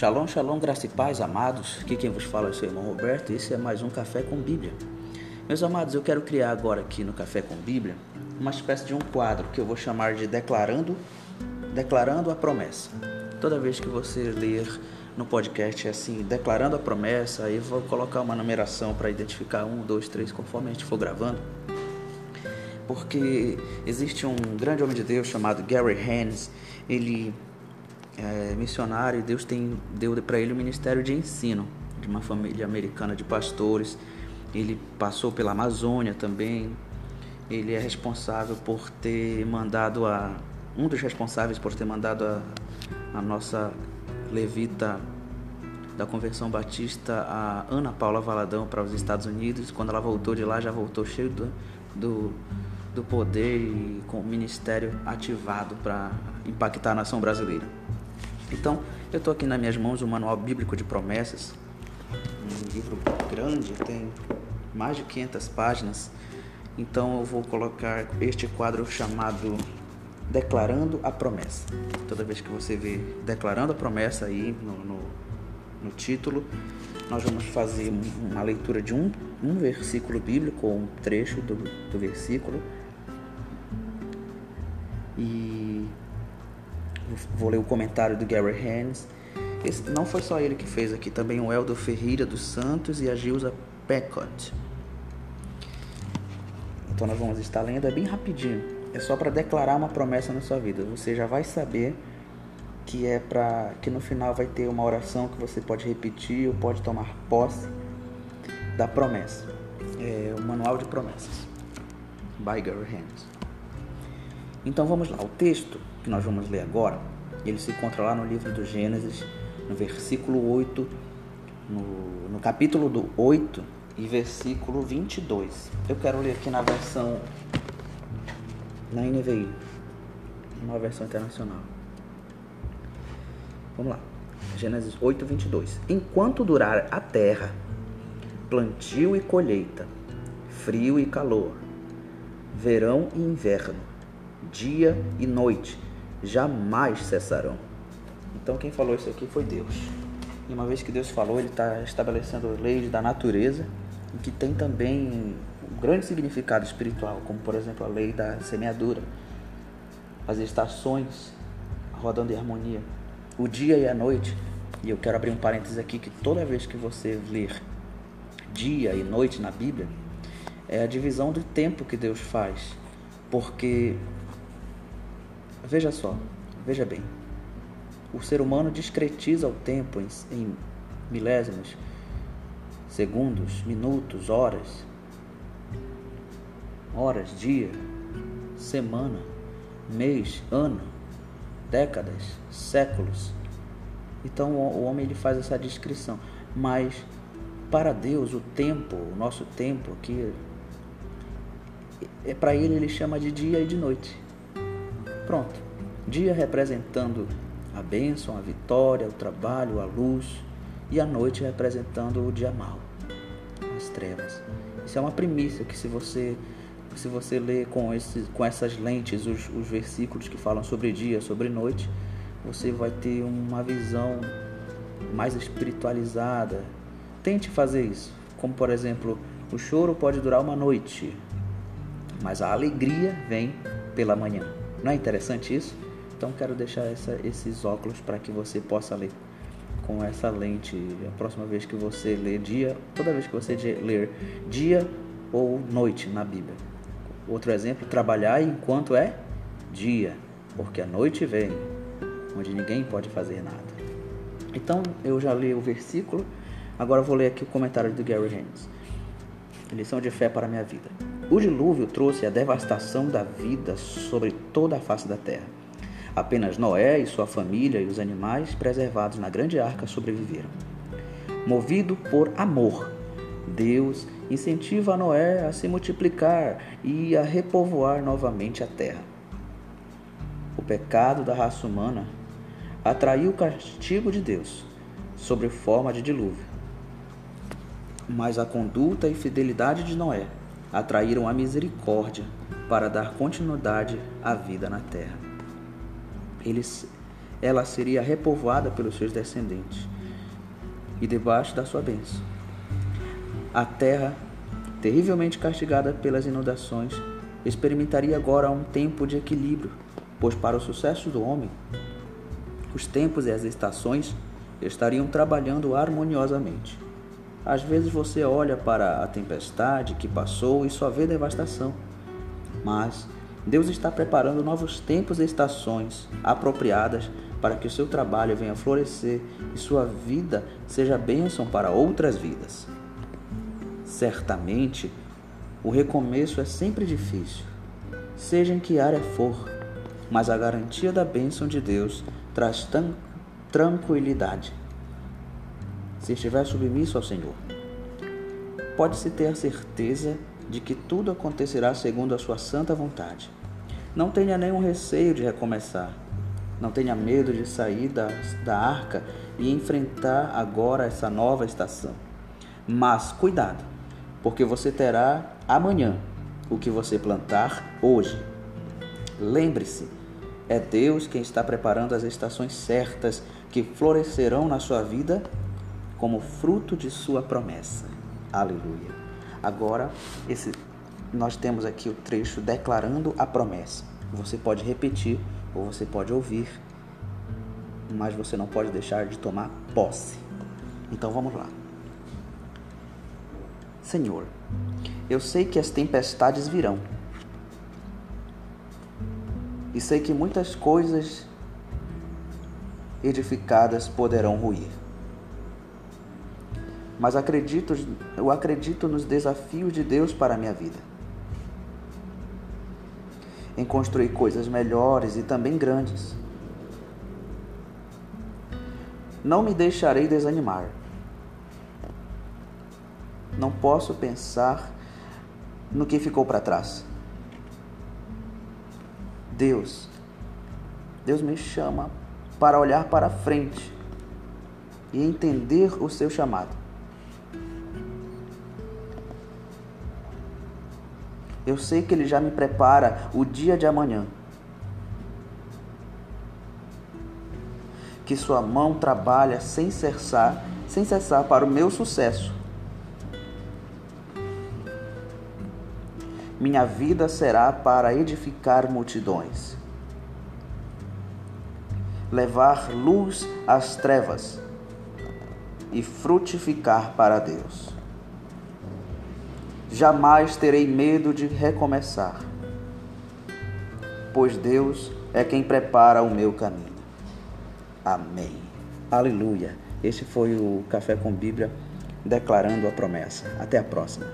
Shalom, shalom, graça e paz, amados. Aqui quem vos fala é o seu irmão Roberto esse é mais um Café com Bíblia. Meus amados, eu quero criar agora aqui no Café com Bíblia uma espécie de um quadro que eu vou chamar de Declarando, Declarando a Promessa. Toda vez que você ler no podcast é assim, Declarando a Promessa, aí vou colocar uma numeração para identificar um, dois, três, conforme a gente for gravando. Porque existe um grande homem de Deus chamado Gary Haynes, ele é, missionário e Deus tem, deu para ele o ministério de ensino de uma família americana de pastores. Ele passou pela Amazônia também. Ele é responsável por ter mandado a um dos responsáveis por ter mandado a, a nossa levita da Convenção Batista, a Ana Paula Valadão, para os Estados Unidos. Quando ela voltou de lá, já voltou cheio do, do, do poder e com o ministério ativado para impactar a nação brasileira. Então, eu estou aqui nas minhas mãos o Manual Bíblico de Promessas, um livro grande, tem mais de 500 páginas. Então, eu vou colocar este quadro chamado Declarando a Promessa. Toda vez que você vê Declarando a Promessa aí no, no, no título, nós vamos fazer uma leitura de um, um versículo bíblico, ou um trecho do, do versículo. Vou ler o comentário do Gary. Esse, não foi só ele que fez aqui, também o Eldo Ferreira dos Santos e a Gilza Peckott. Então nós vamos estar lendo, é bem rapidinho. É só para declarar uma promessa na sua vida. Você já vai saber que é para que no final vai ter uma oração que você pode repetir ou pode tomar posse da promessa. É o manual de promessas. By Gary Haynes. Então vamos lá, o texto que nós vamos ler agora, ele se encontra lá no livro do Gênesis, no versículo 8, no, no capítulo do 8 e versículo 22. Eu quero ler aqui na versão, na NVI, uma versão internacional. Vamos lá. Gênesis 8, 22. Enquanto durar a terra, plantio e colheita, frio e calor, verão e inverno, dia e noite, jamais cessarão. Então quem falou isso aqui foi Deus. E uma vez que Deus falou, Ele está estabelecendo leis da natureza, que tem também um grande significado espiritual, como por exemplo a lei da semeadura, as estações rodando em harmonia, o dia e a noite. E eu quero abrir um parênteses aqui que toda vez que você ler dia e noite na Bíblia, é a divisão do tempo que Deus faz. Porque Veja só, veja bem. O ser humano discretiza o tempo em, em milésimos, segundos, minutos, horas, horas, dia, semana, mês, ano, décadas, séculos. Então o homem ele faz essa descrição, mas para Deus o tempo, o nosso tempo aqui é para ele ele chama de dia e de noite. Pronto. Dia representando a bênção, a vitória, o trabalho, a luz, e a noite representando o dia mau, as trevas. Isso é uma primícia que se você se você ler com, esses, com essas lentes os, os versículos que falam sobre dia, sobre noite, você vai ter uma visão mais espiritualizada. Tente fazer isso. Como por exemplo, o choro pode durar uma noite, mas a alegria vem pela manhã. Não é interessante isso? Então quero deixar essa, esses óculos para que você possa ler com essa lente. A próxima vez que você ler dia, toda vez que você ler dia ou noite na Bíblia. Outro exemplo, trabalhar enquanto é dia, porque a noite vem, onde ninguém pode fazer nada. Então eu já li o versículo, agora vou ler aqui o comentário do Gary Haynes. Lição de fé para a minha vida. O dilúvio trouxe a devastação da vida sobre toda a face da terra. Apenas Noé e sua família e os animais preservados na grande arca sobreviveram. Movido por amor, Deus incentiva Noé a se multiplicar e a repovoar novamente a terra. O pecado da raça humana atraiu o castigo de Deus sobre forma de dilúvio. Mas a conduta e fidelidade de Noé atraíram a misericórdia para dar continuidade à vida na terra. Eles, ela seria repovoada pelos seus descendentes e debaixo da sua bênção. A terra, terrivelmente castigada pelas inundações, experimentaria agora um tempo de equilíbrio, pois para o sucesso do homem, os tempos e as estações estariam trabalhando harmoniosamente. Às vezes você olha para a tempestade que passou e só vê devastação, mas Deus está preparando novos tempos e estações apropriadas para que o seu trabalho venha florescer e sua vida seja bênção para outras vidas. Certamente, o recomeço é sempre difícil, seja em que área for, mas a garantia da bênção de Deus traz tranquilidade. Se estiver submisso ao Senhor, pode-se ter a certeza de que tudo acontecerá segundo a sua santa vontade. Não tenha nenhum receio de recomeçar. Não tenha medo de sair da, da arca e enfrentar agora essa nova estação. Mas cuidado, porque você terá amanhã o que você plantar hoje. Lembre-se, é Deus quem está preparando as estações certas que florescerão na sua vida como fruto de sua promessa. Aleluia. Agora, esse nós temos aqui o trecho declarando a promessa. Você pode repetir ou você pode ouvir, mas você não pode deixar de tomar posse. Então vamos lá. Senhor, eu sei que as tempestades virão. E sei que muitas coisas edificadas poderão ruir mas acredito, eu acredito nos desafios de Deus para a minha vida. Em construir coisas melhores e também grandes. Não me deixarei desanimar. Não posso pensar no que ficou para trás. Deus, Deus me chama para olhar para frente e entender o seu chamado. Eu sei que Ele já me prepara o dia de amanhã. Que Sua mão trabalha sem cessar, sem cessar para o meu sucesso. Minha vida será para edificar multidões, levar luz às trevas e frutificar para Deus. Jamais terei medo de recomeçar, pois Deus é quem prepara o meu caminho. Amém. Aleluia. Este foi o Café com Bíblia declarando a promessa. Até a próxima.